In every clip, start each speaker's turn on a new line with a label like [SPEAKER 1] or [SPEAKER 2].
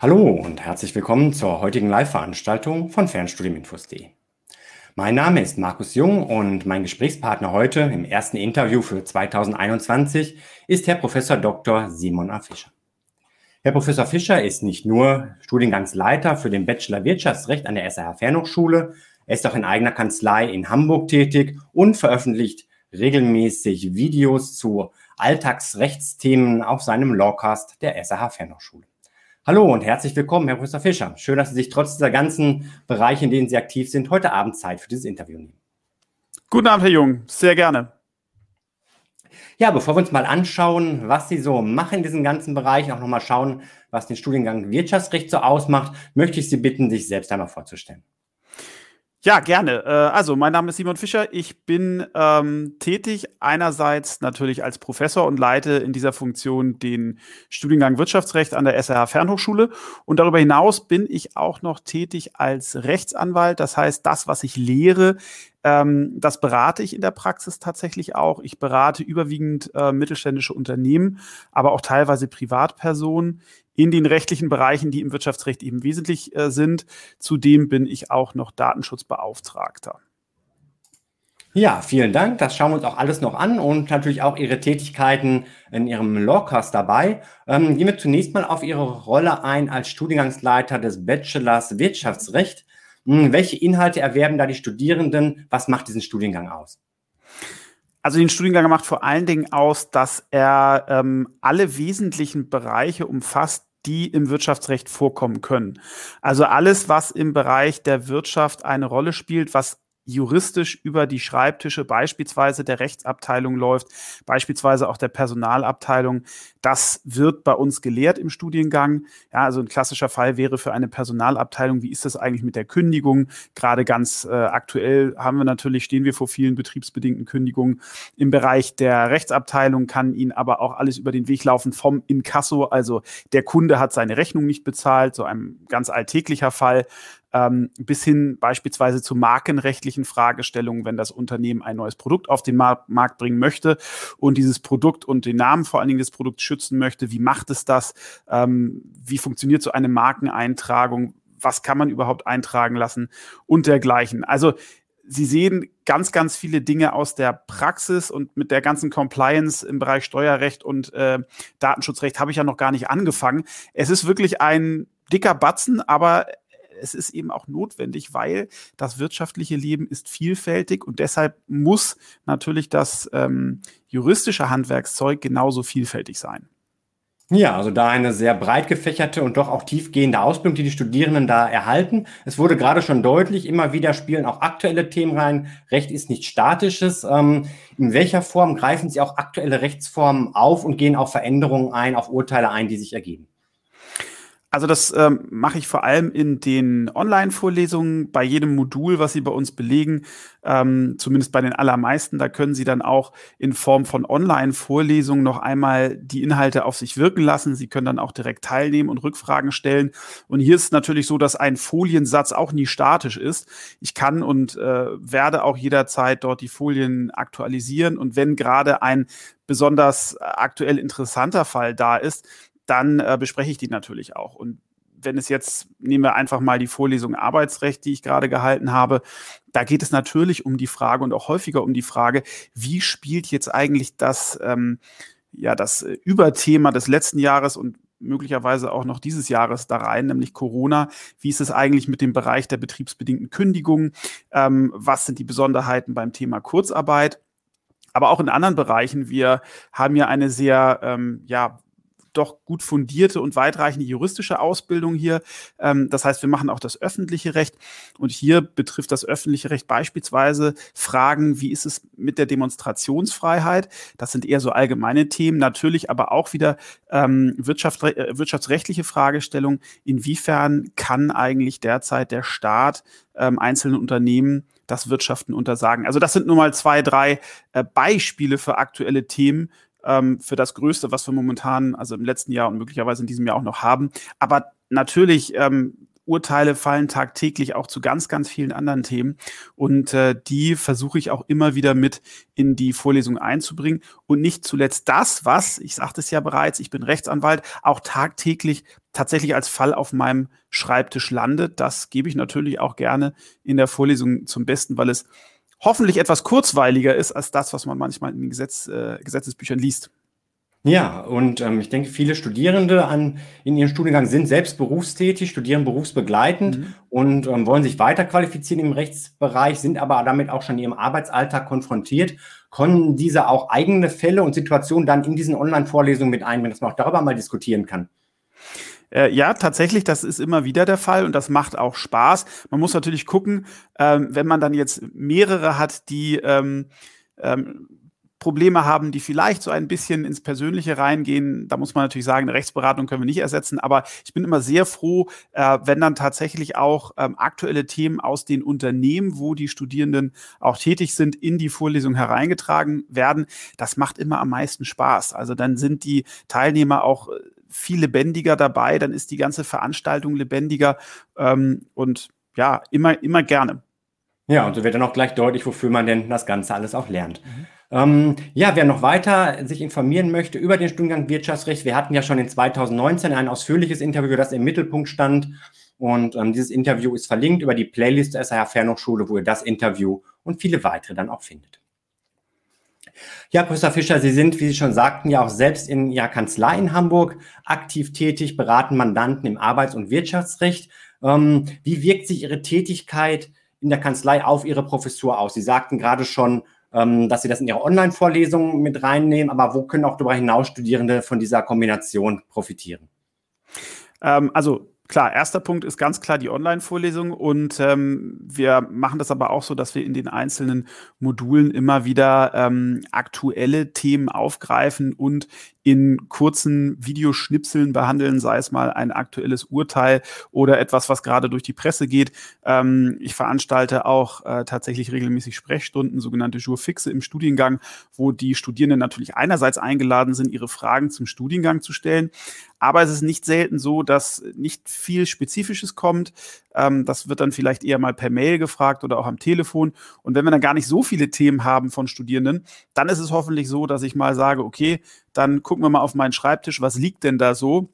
[SPEAKER 1] Hallo und herzlich willkommen zur heutigen Live-Veranstaltung von Fernstudiuminfos.de. Mein Name ist Markus Jung und mein Gesprächspartner heute im ersten Interview für 2021 ist Herr Professor Dr. Simon A. Fischer. Herr Professor Fischer ist nicht nur Studiengangsleiter für den Bachelor Wirtschaftsrecht an der SAH Fernhochschule, er ist auch in eigener Kanzlei in Hamburg tätig und veröffentlicht regelmäßig Videos zu Alltagsrechtsthemen auf seinem Lawcast der SAH Fernhochschule. Hallo und herzlich willkommen, Herr Professor Fischer. Schön, dass Sie sich trotz dieser ganzen Bereiche, in denen Sie aktiv sind, heute Abend Zeit für dieses Interview nehmen.
[SPEAKER 2] Guten Abend, Herr Jung. Sehr gerne.
[SPEAKER 1] Ja, bevor wir uns mal anschauen, was Sie so machen in diesem ganzen Bereich, auch nochmal schauen, was den Studiengang Wirtschaftsrecht so ausmacht, möchte ich Sie bitten, sich selbst einmal vorzustellen.
[SPEAKER 2] Ja, gerne. Äh, also, mein Name ist Simon Fischer. Ich bin ähm, tätig einerseits natürlich als Professor und leite in dieser Funktion den Studiengang Wirtschaftsrecht an der SRH Fernhochschule. Und darüber hinaus bin ich auch noch tätig als Rechtsanwalt. Das heißt, das, was ich lehre, ähm, das berate ich in der Praxis tatsächlich auch. Ich berate überwiegend äh, mittelständische Unternehmen, aber auch teilweise Privatpersonen in den rechtlichen Bereichen, die im Wirtschaftsrecht eben wesentlich äh, sind. Zudem bin ich auch noch Datenschutzbeauftragter.
[SPEAKER 1] Ja, vielen Dank. Das schauen wir uns auch alles noch an und natürlich auch Ihre Tätigkeiten in Ihrem Lawcast dabei. Ähm, gehen wir zunächst mal auf Ihre Rolle ein als Studiengangsleiter des Bachelors Wirtschaftsrecht. Hm, welche Inhalte erwerben da die Studierenden? Was macht diesen Studiengang aus?
[SPEAKER 2] Also den Studiengang macht vor allen Dingen aus, dass er ähm, alle wesentlichen Bereiche umfasst, die im Wirtschaftsrecht vorkommen können. Also alles, was im Bereich der Wirtschaft eine Rolle spielt, was juristisch über die Schreibtische beispielsweise der Rechtsabteilung läuft, beispielsweise auch der Personalabteilung. Das wird bei uns gelehrt im Studiengang. Ja, also ein klassischer Fall wäre für eine Personalabteilung, wie ist das eigentlich mit der Kündigung? Gerade ganz äh, aktuell haben wir natürlich, stehen wir vor vielen betriebsbedingten Kündigungen. Im Bereich der Rechtsabteilung kann Ihnen aber auch alles über den Weg laufen vom Inkasso, also der Kunde hat seine Rechnung nicht bezahlt, so ein ganz alltäglicher Fall ähm, bis hin beispielsweise zu markenrechtlichen Fragestellungen, wenn das Unternehmen ein neues Produkt auf den Mar Markt bringen möchte und dieses Produkt und den Namen vor allen Dingen des Produkts schützen möchte. Wie macht es das? Ähm, wie funktioniert so eine Markeneintragung? Was kann man überhaupt eintragen lassen und dergleichen? Also Sie sehen ganz, ganz viele Dinge aus der Praxis und mit der ganzen Compliance im Bereich Steuerrecht und äh, Datenschutzrecht habe ich ja noch gar nicht angefangen. Es ist wirklich ein dicker Batzen, aber es ist eben auch notwendig, weil das wirtschaftliche Leben ist vielfältig und deshalb muss natürlich das ähm, juristische Handwerkszeug genauso vielfältig sein.
[SPEAKER 1] Ja, also da eine sehr breit gefächerte und doch auch tiefgehende Ausbildung, die die Studierenden da erhalten. Es wurde gerade schon deutlich, immer wieder spielen auch aktuelle Themen rein. Recht ist nicht statisches. Ähm, in welcher Form greifen Sie auch aktuelle Rechtsformen auf und gehen auf Veränderungen ein, auf Urteile ein, die sich ergeben?
[SPEAKER 2] Also das ähm, mache ich vor allem in den Online-Vorlesungen, bei jedem Modul, was Sie bei uns belegen, ähm, zumindest bei den allermeisten. Da können Sie dann auch in Form von Online-Vorlesungen noch einmal die Inhalte auf sich wirken lassen. Sie können dann auch direkt teilnehmen und Rückfragen stellen. Und hier ist natürlich so, dass ein Foliensatz auch nie statisch ist. Ich kann und äh, werde auch jederzeit dort die Folien aktualisieren. Und wenn gerade ein besonders aktuell interessanter Fall da ist, dann äh, bespreche ich die natürlich auch. Und wenn es jetzt, nehmen wir einfach mal die Vorlesung Arbeitsrecht, die ich gerade gehalten habe, da geht es natürlich um die Frage und auch häufiger um die Frage, wie spielt jetzt eigentlich das, ähm, ja, das äh, Überthema des letzten Jahres und möglicherweise auch noch dieses Jahres da rein, nämlich Corona. Wie ist es eigentlich mit dem Bereich der betriebsbedingten Kündigungen? Ähm, was sind die Besonderheiten beim Thema Kurzarbeit? Aber auch in anderen Bereichen. Wir haben ja eine sehr ähm, ja, doch gut fundierte und weitreichende juristische Ausbildung hier. Ähm, das heißt, wir machen auch das öffentliche Recht. Und hier betrifft das öffentliche Recht beispielsweise Fragen, wie ist es mit der Demonstrationsfreiheit? Das sind eher so allgemeine Themen, natürlich aber auch wieder ähm, Wirtschaft, äh, wirtschaftsrechtliche Fragestellungen. Inwiefern kann eigentlich derzeit der Staat ähm, einzelnen Unternehmen das Wirtschaften untersagen? Also das sind nur mal zwei, drei äh, Beispiele für aktuelle Themen, ähm, für das Größte, was wir momentan, also im letzten Jahr und möglicherweise in diesem Jahr auch noch haben. Aber natürlich ähm, Urteile fallen tagtäglich auch zu ganz, ganz vielen anderen Themen. Und äh, die versuche ich auch immer wieder mit in die Vorlesung einzubringen. Und nicht zuletzt das, was, ich sagte es ja bereits, ich bin Rechtsanwalt, auch tagtäglich tatsächlich als Fall auf meinem Schreibtisch landet. Das gebe ich natürlich auch gerne in der Vorlesung zum Besten, weil es hoffentlich etwas kurzweiliger ist als das, was man manchmal in den Gesetz, äh, Gesetzesbüchern liest.
[SPEAKER 1] Ja, und ähm, ich denke, viele Studierende an, in ihrem Studiengang sind selbst berufstätig, studieren berufsbegleitend mhm. und ähm, wollen sich weiterqualifizieren im Rechtsbereich, sind aber damit auch schon in ihrem Arbeitsalltag konfrontiert. Können diese auch eigene Fälle und Situationen dann in diesen Online-Vorlesungen mit einbringen, dass man auch darüber mal diskutieren kann?
[SPEAKER 2] Äh, ja, tatsächlich, das ist immer wieder der Fall und das macht auch Spaß. Man muss natürlich gucken, ähm, wenn man dann jetzt mehrere hat, die ähm, ähm, Probleme haben, die vielleicht so ein bisschen ins Persönliche reingehen. Da muss man natürlich sagen, eine Rechtsberatung können wir nicht ersetzen, aber ich bin immer sehr froh, äh, wenn dann tatsächlich auch ähm, aktuelle Themen aus den Unternehmen, wo die Studierenden auch tätig sind, in die Vorlesung hereingetragen werden. Das macht immer am meisten Spaß. Also dann sind die Teilnehmer auch äh, viel lebendiger dabei, dann ist die ganze Veranstaltung lebendiger ähm, und ja, immer, immer gerne.
[SPEAKER 1] Ja, und so wird dann auch gleich deutlich, wofür man denn das Ganze alles auch lernt. Mhm. Ähm, ja, wer noch weiter sich informieren möchte über den Studiengang Wirtschaftsrecht, wir hatten ja schon in 2019 ein ausführliches Interview, das im Mittelpunkt stand. Und ähm, dieses Interview ist verlinkt über die Playlist der SAH Fernhochschule, wo ihr das Interview und viele weitere dann auch findet. Ja, Professor Fischer, Sie sind, wie Sie schon sagten, ja auch selbst in Ihrer Kanzlei in Hamburg aktiv tätig, beraten Mandanten im Arbeits- und Wirtschaftsrecht. Ähm, wie wirkt sich Ihre Tätigkeit in der Kanzlei auf Ihre Professur aus? Sie sagten gerade schon, ähm, dass sie das in ihre Online-Vorlesungen mit reinnehmen, aber wo können auch darüber hinaus Studierende von dieser Kombination profitieren?
[SPEAKER 2] Ähm, also Klar, erster Punkt ist ganz klar die Online-Vorlesung und ähm, wir machen das aber auch so, dass wir in den einzelnen Modulen immer wieder ähm, aktuelle Themen aufgreifen und in kurzen Videoschnipseln behandeln, sei es mal ein aktuelles Urteil oder etwas, was gerade durch die Presse geht. Ähm, ich veranstalte auch äh, tatsächlich regelmäßig Sprechstunden, sogenannte Jurfixe im Studiengang, wo die Studierenden natürlich einerseits eingeladen sind, ihre Fragen zum Studiengang zu stellen. Aber es ist nicht selten so, dass nicht viel Spezifisches kommt. Ähm, das wird dann vielleicht eher mal per Mail gefragt oder auch am Telefon. Und wenn wir dann gar nicht so viele Themen haben von Studierenden, dann ist es hoffentlich so, dass ich mal sage, okay, dann gucken wir mal auf meinen Schreibtisch, was liegt denn da so?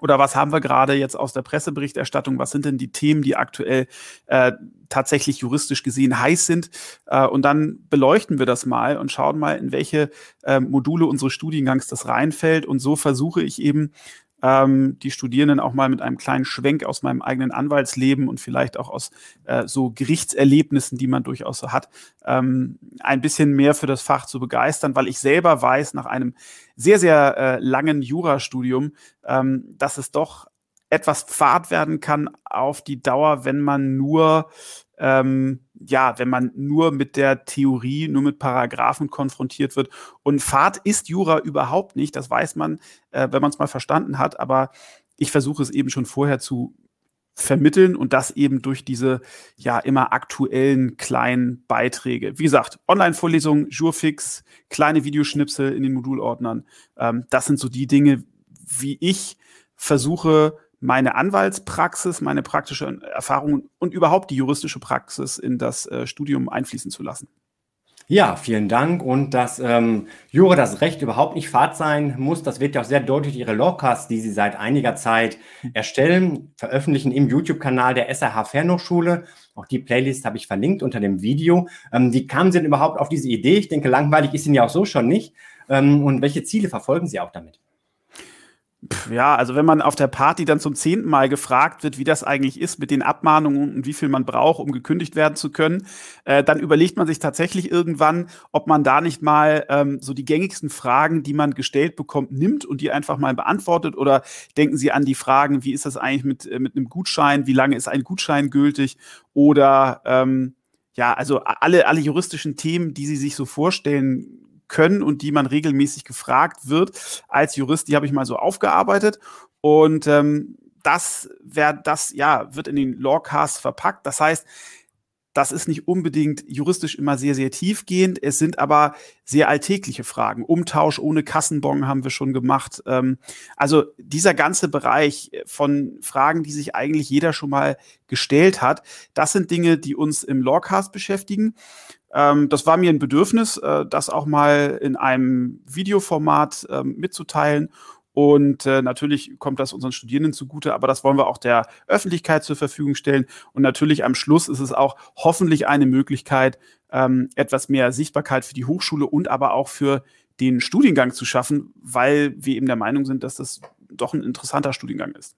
[SPEAKER 2] Oder was haben wir gerade jetzt aus der Presseberichterstattung? Was sind denn die Themen, die aktuell äh, tatsächlich juristisch gesehen heiß sind? Äh, und dann beleuchten wir das mal und schauen mal, in welche äh, Module unseres Studiengangs das reinfällt. Und so versuche ich eben ähm, die Studierenden auch mal mit einem kleinen Schwenk aus meinem eigenen Anwaltsleben und vielleicht auch aus äh, so Gerichtserlebnissen, die man durchaus so hat, ähm, ein bisschen mehr für das Fach zu begeistern, weil ich selber weiß, nach einem sehr, sehr äh, langen Jurastudium, ähm, dass es doch etwas Pfad werden kann auf die Dauer, wenn man nur ähm, ja, wenn man nur mit der Theorie, nur mit Paragraphen konfrontiert wird. Und Fahrt ist Jura überhaupt nicht, das weiß man, äh, wenn man es mal verstanden hat, aber ich versuche es eben schon vorher zu vermitteln und das eben durch diese ja immer aktuellen kleinen Beiträge. Wie gesagt, Online-Vorlesungen, Jurfix, kleine Videoschnipsel in den Modulordnern. Ähm, das sind so die Dinge, wie ich versuche, meine Anwaltspraxis, meine praktische Erfahrung und überhaupt die juristische Praxis in das äh, Studium einfließen zu lassen.
[SPEAKER 1] Ja, vielen Dank. Und dass ähm, Jura das Recht überhaupt nicht fad sein muss, das wird ja auch sehr deutlich Ihre Lawcasts, die Sie seit einiger Zeit erstellen, veröffentlichen im YouTube-Kanal der SRH Fernhochschule. Auch die Playlist habe ich verlinkt unter dem Video. Ähm, wie kamen Sie denn überhaupt auf diese Idee? Ich denke, langweilig ist Ihnen ja auch so schon nicht. Ähm, und welche Ziele verfolgen Sie auch damit?
[SPEAKER 2] Ja, also wenn man auf der Party dann zum zehnten Mal gefragt wird, wie das eigentlich ist mit den Abmahnungen und wie viel man braucht, um gekündigt werden zu können, äh, dann überlegt man sich tatsächlich irgendwann, ob man da nicht mal ähm, so die gängigsten Fragen, die man gestellt bekommt, nimmt und die einfach mal beantwortet. Oder denken Sie an die Fragen, wie ist das eigentlich mit, äh, mit einem Gutschein, wie lange ist ein Gutschein gültig? Oder ähm, ja, also alle, alle juristischen Themen, die Sie sich so vorstellen können und die man regelmäßig gefragt wird als Jurist, die habe ich mal so aufgearbeitet. Und ähm, das, wär, das ja, wird in den Lawcasts verpackt. Das heißt, das ist nicht unbedingt juristisch immer sehr, sehr tiefgehend. Es sind aber sehr alltägliche Fragen. Umtausch ohne Kassenbon haben wir schon gemacht. Ähm, also dieser ganze Bereich von Fragen, die sich eigentlich jeder schon mal gestellt hat, das sind Dinge, die uns im Lawcast beschäftigen. Ähm, das war mir ein Bedürfnis, äh, das auch mal in einem Videoformat ähm, mitzuteilen und äh, natürlich kommt das unseren Studierenden zugute, aber das wollen wir auch der Öffentlichkeit zur Verfügung stellen. Und natürlich am Schluss ist es auch hoffentlich eine Möglichkeit, ähm, etwas mehr Sichtbarkeit für die Hochschule und aber auch für den Studiengang zu schaffen, weil wir eben der Meinung sind, dass das doch ein interessanter Studiengang ist.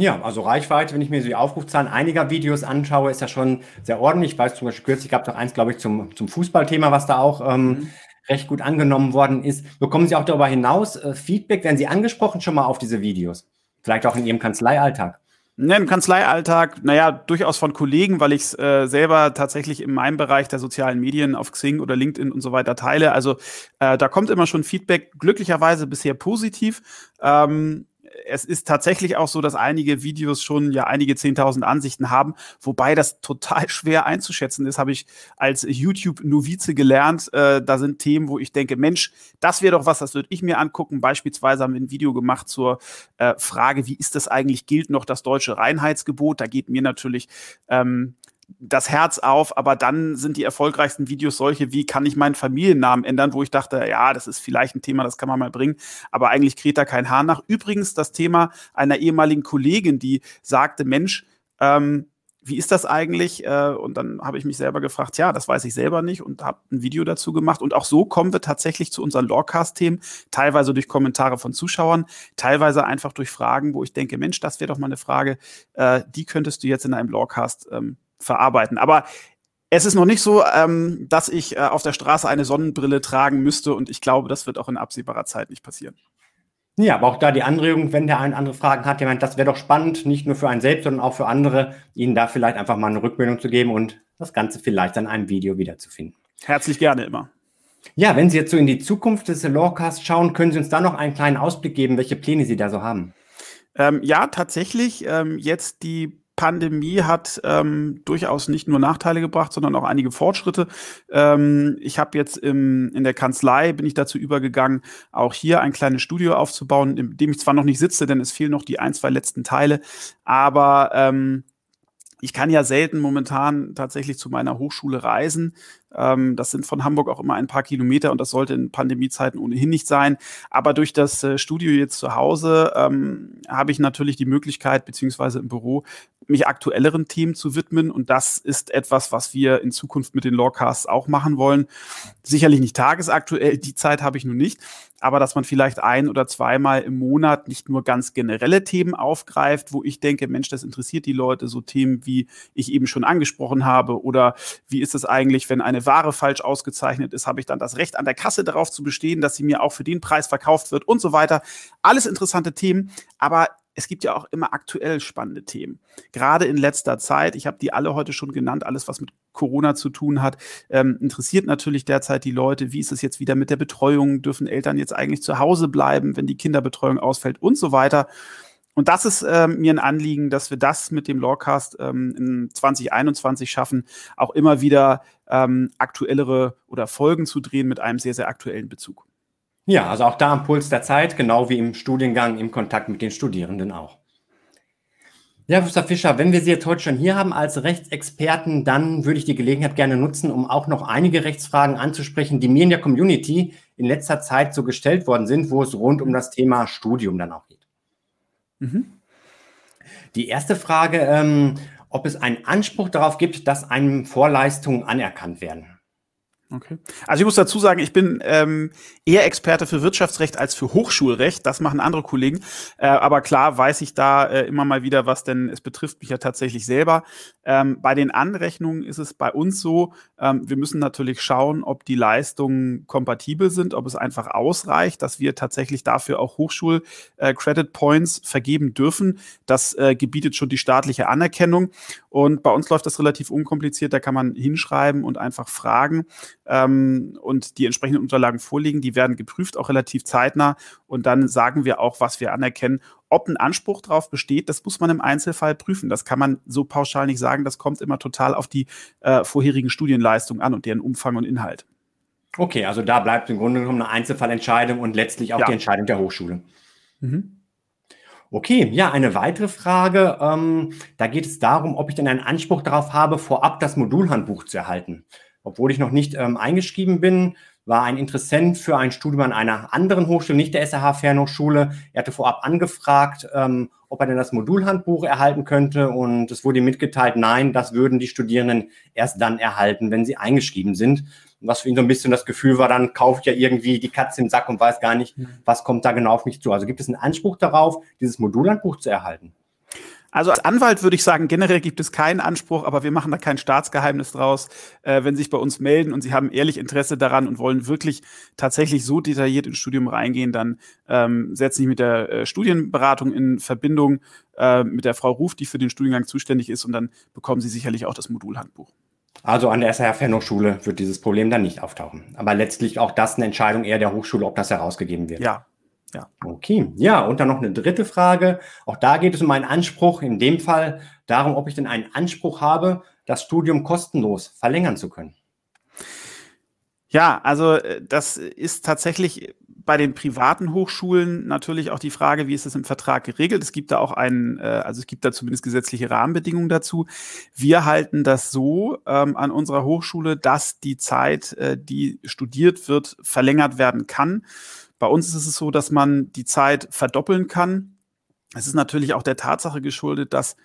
[SPEAKER 1] Ja, also Reichweite, wenn ich mir so die Aufrufzahlen einiger Videos anschaue, ist ja schon sehr ordentlich. Ich weiß zum Beispiel kürzlich gab es auch eins, glaube ich, zum, zum Fußballthema, was da auch ähm, mhm recht gut angenommen worden ist. Bekommen Sie auch darüber hinaus äh, Feedback? Werden Sie angesprochen schon mal auf diese Videos? Vielleicht auch in Ihrem Kanzleialltag?
[SPEAKER 2] Ne, Im Kanzleialltag, naja, durchaus von Kollegen, weil ich es äh, selber tatsächlich in meinem Bereich der sozialen Medien auf Xing oder LinkedIn und so weiter teile. Also äh, da kommt immer schon Feedback, glücklicherweise bisher positiv. Ähm, es ist tatsächlich auch so, dass einige Videos schon ja einige 10.000 Ansichten haben, wobei das total schwer einzuschätzen ist, habe ich als YouTube-Novize gelernt. Äh, da sind Themen, wo ich denke, Mensch, das wäre doch was, das würde ich mir angucken. Beispielsweise haben wir ein Video gemacht zur äh, Frage, wie ist das eigentlich, gilt noch das deutsche Reinheitsgebot? Da geht mir natürlich ähm, das Herz auf, aber dann sind die erfolgreichsten Videos solche wie, kann ich meinen Familiennamen ändern, wo ich dachte, ja, das ist vielleicht ein Thema, das kann man mal bringen, aber eigentlich kräht da kein Haar nach. Übrigens das Thema einer ehemaligen Kollegin, die sagte, Mensch, ähm, wie ist das eigentlich? Äh, und dann habe ich mich selber gefragt, ja, das weiß ich selber nicht und habe ein Video dazu gemacht. Und auch so kommen wir tatsächlich zu unseren Lawcast-Themen, teilweise durch Kommentare von Zuschauern, teilweise einfach durch Fragen, wo ich denke, Mensch, das wäre doch mal eine Frage, äh, die könntest du jetzt in einem Lawcast ähm, verarbeiten. Aber es ist noch nicht so, ähm, dass ich äh, auf der Straße eine Sonnenbrille tragen müsste und ich glaube, das wird auch in absehbarer Zeit nicht passieren.
[SPEAKER 1] Ja, aber auch da die Anregung, wenn der eine andere Fragen hat, jemand, das wäre doch spannend, nicht nur für einen selbst, sondern auch für andere, ihnen da vielleicht einfach mal eine Rückmeldung zu geben und das Ganze vielleicht an einem Video wiederzufinden.
[SPEAKER 2] Herzlich gerne immer.
[SPEAKER 1] Ja, wenn Sie jetzt so in die Zukunft des Lawcast schauen, können Sie uns da noch einen kleinen Ausblick geben, welche Pläne Sie da so haben?
[SPEAKER 2] Ähm, ja, tatsächlich. Ähm, jetzt die Pandemie hat ähm, durchaus nicht nur Nachteile gebracht, sondern auch einige Fortschritte. Ähm, ich habe jetzt im, in der Kanzlei, bin ich dazu übergegangen, auch hier ein kleines Studio aufzubauen, in dem ich zwar noch nicht sitze, denn es fehlen noch die ein, zwei letzten Teile, aber ähm, ich kann ja selten momentan tatsächlich zu meiner Hochschule reisen. Ähm, das sind von Hamburg auch immer ein paar Kilometer und das sollte in Pandemiezeiten ohnehin nicht sein. Aber durch das äh, Studio jetzt zu Hause ähm, habe ich natürlich die Möglichkeit, beziehungsweise im Büro, mich aktuelleren Themen zu widmen. Und das ist etwas, was wir in Zukunft mit den Lawcasts auch machen wollen. Sicherlich nicht tagesaktuell, die Zeit habe ich nun nicht aber dass man vielleicht ein oder zweimal im Monat nicht nur ganz generelle Themen aufgreift, wo ich denke, Mensch, das interessiert die Leute, so Themen wie ich eben schon angesprochen habe oder wie ist es eigentlich, wenn eine Ware falsch ausgezeichnet ist, habe ich dann das Recht an der Kasse darauf zu bestehen, dass sie mir auch für den Preis verkauft wird und so weiter. Alles interessante Themen, aber es gibt ja auch immer aktuell spannende Themen. Gerade in letzter Zeit, ich habe die alle heute schon genannt, alles, was mit Corona zu tun hat, ähm, interessiert natürlich derzeit die Leute. Wie ist es jetzt wieder mit der Betreuung? Dürfen Eltern jetzt eigentlich zu Hause bleiben, wenn die Kinderbetreuung ausfällt und so weiter? Und das ist ähm, mir ein Anliegen, dass wir das mit dem Lawcast ähm, in 2021 schaffen, auch immer wieder ähm, aktuellere oder Folgen zu drehen mit einem sehr, sehr aktuellen Bezug.
[SPEAKER 1] Ja, also auch da am Puls der Zeit, genau wie im Studiengang, im Kontakt mit den Studierenden auch. Ja, Gustav Fischer, wenn wir Sie jetzt heute schon hier haben als Rechtsexperten, dann würde ich die Gelegenheit gerne nutzen, um auch noch einige Rechtsfragen anzusprechen, die mir in der Community in letzter Zeit so gestellt worden sind, wo es rund um das Thema Studium dann auch geht. Mhm. Die erste Frage, ähm, ob es einen Anspruch darauf gibt, dass einem Vorleistungen anerkannt werden.
[SPEAKER 2] Okay. Also ich muss dazu sagen, ich bin ähm, eher Experte für Wirtschaftsrecht als für Hochschulrecht. Das machen andere Kollegen. Äh, aber klar weiß ich da äh, immer mal wieder was, denn es betrifft mich ja tatsächlich selber. Ähm, bei den Anrechnungen ist es bei uns so, ähm, wir müssen natürlich schauen, ob die Leistungen kompatibel sind, ob es einfach ausreicht, dass wir tatsächlich dafür auch Hochschul-Credit äh, Points vergeben dürfen. Das äh, gebietet schon die staatliche Anerkennung. Und bei uns läuft das relativ unkompliziert. Da kann man hinschreiben und einfach fragen ähm, und die entsprechenden Unterlagen vorliegen. Die werden geprüft, auch relativ zeitnah. Und dann sagen wir auch, was wir anerkennen. ob ein Anspruch darauf besteht, das muss man im Einzelfall prüfen. Das kann man so pauschal nicht sagen. Das kommt immer total auf die äh, vorherigen Studienleistungen an und deren Umfang und Inhalt.
[SPEAKER 1] Okay, also da bleibt im Grunde genommen eine Einzelfallentscheidung und letztlich auch ja. die Entscheidung der Hochschule. Mhm. Okay, ja, eine weitere Frage. Ähm, da geht es darum, ob ich denn einen Anspruch darauf habe, vorab das Modulhandbuch zu erhalten. Obwohl ich noch nicht ähm, eingeschrieben bin, war ein Interessent für ein Studium an einer anderen Hochschule, nicht der SRH Fernhochschule. Er hatte vorab angefragt, ähm, ob er denn das Modulhandbuch erhalten könnte und es wurde ihm mitgeteilt, nein, das würden die Studierenden erst dann erhalten, wenn sie eingeschrieben sind. Was für ihn so ein bisschen das Gefühl war, dann kauft ja irgendwie die Katze im Sack und weiß gar nicht, was kommt da genau auf mich zu. Also gibt es einen Anspruch darauf, dieses Modulhandbuch zu erhalten?
[SPEAKER 2] Also als Anwalt würde ich sagen, generell gibt es keinen Anspruch, aber wir machen da kein Staatsgeheimnis draus. Äh, wenn Sie sich bei uns melden und Sie haben ehrlich Interesse daran und wollen wirklich tatsächlich so detailliert ins Studium reingehen, dann ähm, setzen Sie mit der äh, Studienberatung in Verbindung äh, mit der Frau Ruf, die für den Studiengang zuständig ist, und dann bekommen Sie sicherlich auch das Modulhandbuch.
[SPEAKER 1] Also an der SRH Fernhochschule wird dieses Problem dann nicht auftauchen. Aber letztlich auch das eine Entscheidung eher der Hochschule, ob das herausgegeben wird.
[SPEAKER 2] Ja, ja.
[SPEAKER 1] Okay. Ja, und dann noch eine dritte Frage. Auch da geht es um einen Anspruch, in dem Fall darum, ob ich denn einen Anspruch habe, das Studium kostenlos verlängern zu können.
[SPEAKER 2] Ja, also äh, das ist tatsächlich bei den privaten Hochschulen natürlich auch die Frage, wie ist es im Vertrag geregelt? Es gibt da auch einen, äh, also es gibt da zumindest gesetzliche Rahmenbedingungen dazu. Wir halten das so ähm, an unserer Hochschule, dass die Zeit, äh, die studiert wird, verlängert werden kann. Bei uns ist es so, dass man die Zeit verdoppeln kann. Es ist natürlich auch der Tatsache geschuldet, dass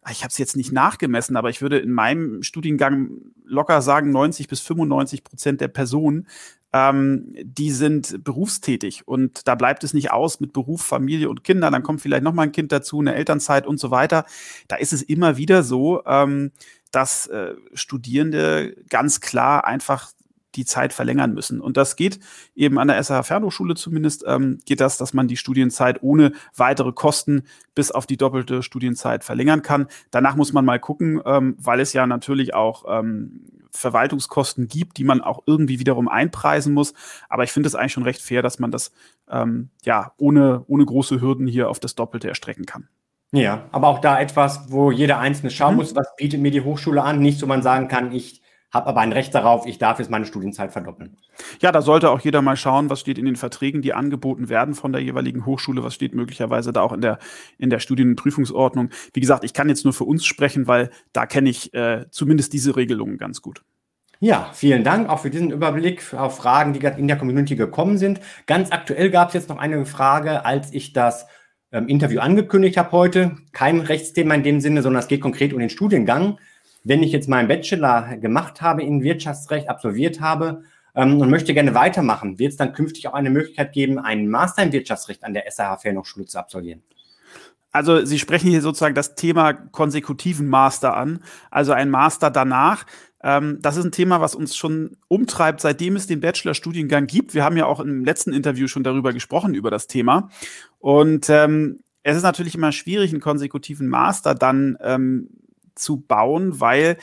[SPEAKER 2] ah, ich habe es jetzt nicht nachgemessen, aber ich würde in meinem Studiengang locker sagen, 90 bis 95 Prozent der Personen, ähm, die sind berufstätig und da bleibt es nicht aus mit Beruf, Familie und Kindern. Dann kommt vielleicht noch mal ein Kind dazu, eine Elternzeit und so weiter. Da ist es immer wieder so, ähm, dass äh, Studierende ganz klar einfach die Zeit verlängern müssen. Und das geht eben an der SH Fernhochschule zumindest, ähm, geht das, dass man die Studienzeit ohne weitere Kosten bis auf die doppelte Studienzeit verlängern kann. Danach muss man mal gucken, ähm, weil es ja natürlich auch ähm, Verwaltungskosten gibt, die man auch irgendwie wiederum einpreisen muss. Aber ich finde es eigentlich schon recht fair, dass man das ähm, ja ohne, ohne große Hürden hier auf das Doppelte erstrecken kann.
[SPEAKER 1] Ja, aber auch da etwas, wo jeder Einzelne schauen mhm. muss, was bietet mir die Hochschule an. Nicht so man sagen kann, ich habe aber ein Recht darauf, ich darf jetzt meine Studienzeit verdoppeln.
[SPEAKER 2] Ja, da sollte auch jeder mal schauen, was steht in den Verträgen, die angeboten werden von der jeweiligen Hochschule, was steht möglicherweise da auch in der, in der Studien- und Prüfungsordnung. Wie gesagt, ich kann jetzt nur für uns sprechen, weil da kenne ich äh, zumindest diese Regelungen ganz gut.
[SPEAKER 1] Ja, vielen Dank auch für diesen Überblick auf Fragen, die gerade in der Community gekommen sind. Ganz aktuell gab es jetzt noch eine Frage, als ich das ähm, Interview angekündigt habe heute. Kein Rechtsthema in dem Sinne, sondern es geht konkret um den Studiengang wenn ich jetzt meinen Bachelor gemacht habe in Wirtschaftsrecht, absolviert habe ähm, und möchte gerne weitermachen, wird es dann künftig auch eine Möglichkeit geben, einen Master in Wirtschaftsrecht an der SAH Fernhochschule zu absolvieren?
[SPEAKER 2] Also Sie sprechen hier sozusagen das Thema konsekutiven Master an, also ein Master danach. Ähm, das ist ein Thema, was uns schon umtreibt, seitdem es den Bachelorstudiengang gibt. Wir haben ja auch im letzten Interview schon darüber gesprochen, über das Thema. Und ähm, es ist natürlich immer schwierig, einen konsekutiven Master dann ähm, zu bauen, weil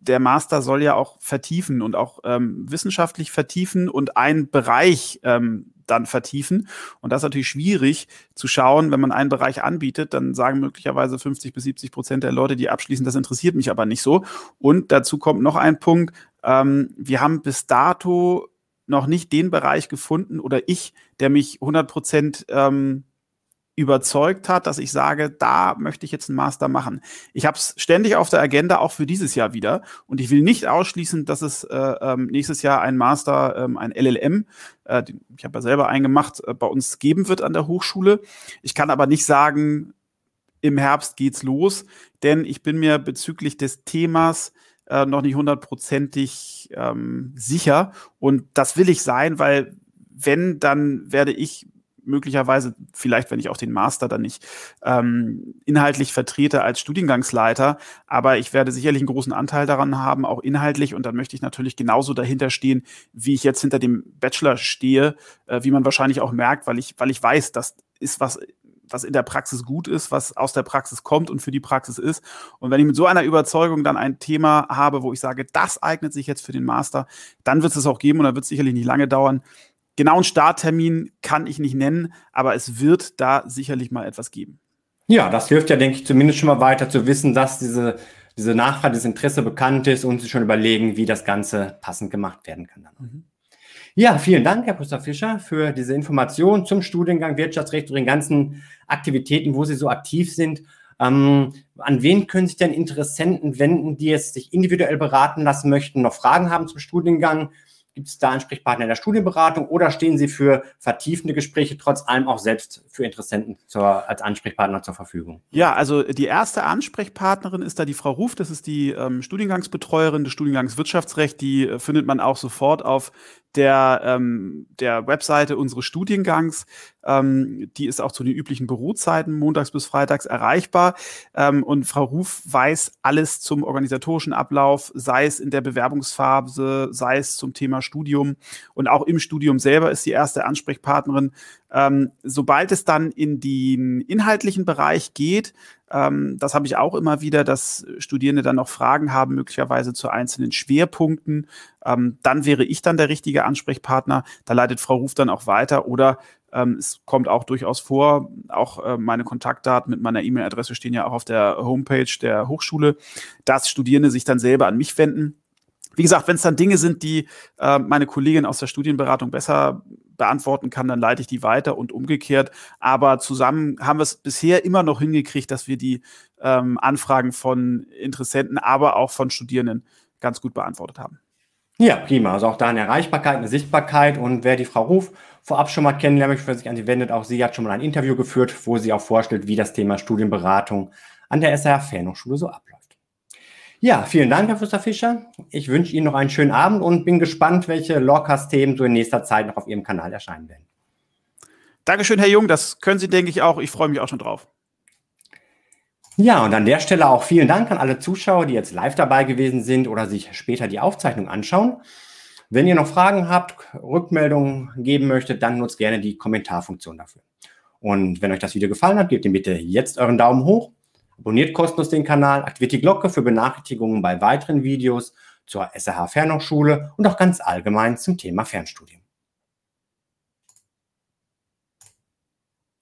[SPEAKER 2] der Master soll ja auch vertiefen und auch ähm, wissenschaftlich vertiefen und einen Bereich ähm, dann vertiefen. Und das ist natürlich schwierig zu schauen, wenn man einen Bereich anbietet, dann sagen möglicherweise 50 bis 70 Prozent der Leute, die abschließen, das interessiert mich aber nicht so. Und dazu kommt noch ein Punkt, ähm, wir haben bis dato noch nicht den Bereich gefunden oder ich, der mich 100 Prozent ähm, überzeugt hat, dass ich sage, da möchte ich jetzt einen Master machen. Ich habe es ständig auf der Agenda, auch für dieses Jahr wieder. Und ich will nicht ausschließen, dass es äh, ähm, nächstes Jahr ein Master, ähm, ein LLM, äh, ich habe ja selber einen gemacht, äh, bei uns geben wird an der Hochschule. Ich kann aber nicht sagen, im Herbst geht's los, denn ich bin mir bezüglich des Themas äh, noch nicht hundertprozentig ähm, sicher. Und das will ich sein, weil wenn, dann werde ich möglicherweise, vielleicht, wenn ich auch den Master dann nicht ähm, inhaltlich vertrete als Studiengangsleiter, aber ich werde sicherlich einen großen Anteil daran haben, auch inhaltlich. Und dann möchte ich natürlich genauso dahinter stehen, wie ich jetzt hinter dem Bachelor stehe, äh, wie man wahrscheinlich auch merkt, weil ich, weil ich weiß, das ist was was in der Praxis gut ist, was aus der Praxis kommt und für die Praxis ist. Und wenn ich mit so einer Überzeugung dann ein Thema habe, wo ich sage, das eignet sich jetzt für den Master, dann wird es auch geben und dann wird es sicherlich nicht lange dauern, genauen Starttermin kann ich nicht nennen, aber es wird da sicherlich mal etwas geben.
[SPEAKER 1] Ja, das hilft ja, denke ich, zumindest schon mal weiter zu wissen, dass diese, diese Nachfrage, dieses Interesse bekannt ist und sich schon überlegen, wie das Ganze passend gemacht werden kann. Mhm. Ja, vielen Dank, Herr Professor Fischer, für diese Information zum Studiengang Wirtschaftsrecht und den ganzen Aktivitäten, wo Sie so aktiv sind. Ähm, an wen können sich denn Interessenten wenden, die jetzt sich individuell beraten lassen möchten, noch Fragen haben zum Studiengang? Gibt es da Ansprechpartner in der Studienberatung oder stehen Sie für vertiefende Gespräche trotz allem auch selbst für Interessenten zur, als Ansprechpartner zur Verfügung?
[SPEAKER 2] Ja, also die erste Ansprechpartnerin ist da die Frau Ruf, das ist die ähm, Studiengangsbetreuerin des Studiengangs Wirtschaftsrecht. Die äh, findet man auch sofort auf der, ähm, der Webseite unseres Studiengangs. Ähm, die ist auch zu den üblichen Bürozeiten montags bis freitags erreichbar. Ähm, und Frau Ruf weiß alles zum organisatorischen Ablauf, sei es in der Bewerbungsphase, sei es zum Thema Studium. Und auch im Studium selber ist die erste Ansprechpartnerin. Ähm, sobald es dann in den inhaltlichen Bereich geht, ähm, das habe ich auch immer wieder, dass Studierende dann noch Fragen haben, möglicherweise zu einzelnen Schwerpunkten. Ähm, dann wäre ich dann der richtige Ansprechpartner. Da leitet Frau Ruf dann auch weiter oder ähm, es kommt auch durchaus vor, auch äh, meine Kontaktdaten mit meiner E-Mail-Adresse stehen ja auch auf der Homepage der Hochschule, dass Studierende sich dann selber an mich wenden. Wie gesagt, wenn es dann Dinge sind, die äh, meine Kollegin aus der Studienberatung besser beantworten kann, dann leite ich die weiter und umgekehrt. Aber zusammen haben wir es bisher immer noch hingekriegt, dass wir die ähm, Anfragen von Interessenten, aber auch von Studierenden ganz gut beantwortet haben.
[SPEAKER 1] Ja, prima. Also auch da eine Erreichbarkeit, eine Sichtbarkeit. Und wer die Frau Ruf vorab schon mal kennenlernen möchte, wer sich an sie wendet, auch sie hat schon mal ein Interview geführt, wo sie auch vorstellt, wie das Thema Studienberatung an der SRH Fernhochschule so abläuft. Ja, vielen Dank, Herr Professor Fischer. Ich wünsche Ihnen noch einen schönen Abend und bin gespannt, welche Lawcast-Themen so in nächster Zeit noch auf Ihrem Kanal erscheinen werden.
[SPEAKER 2] Dankeschön, Herr Jung. Das können Sie, denke ich, auch. Ich freue mich auch schon drauf.
[SPEAKER 1] Ja, und an der Stelle auch vielen Dank an alle Zuschauer, die jetzt live dabei gewesen sind oder sich später die Aufzeichnung anschauen. Wenn ihr noch Fragen habt, Rückmeldungen geben möchtet, dann nutzt gerne die Kommentarfunktion dafür. Und wenn euch das Video gefallen hat, gebt ihm bitte jetzt euren Daumen hoch Abonniert kostenlos den Kanal, aktiviert die Glocke für Benachrichtigungen bei weiteren Videos zur SRH Fernhochschule und auch ganz allgemein zum Thema Fernstudium.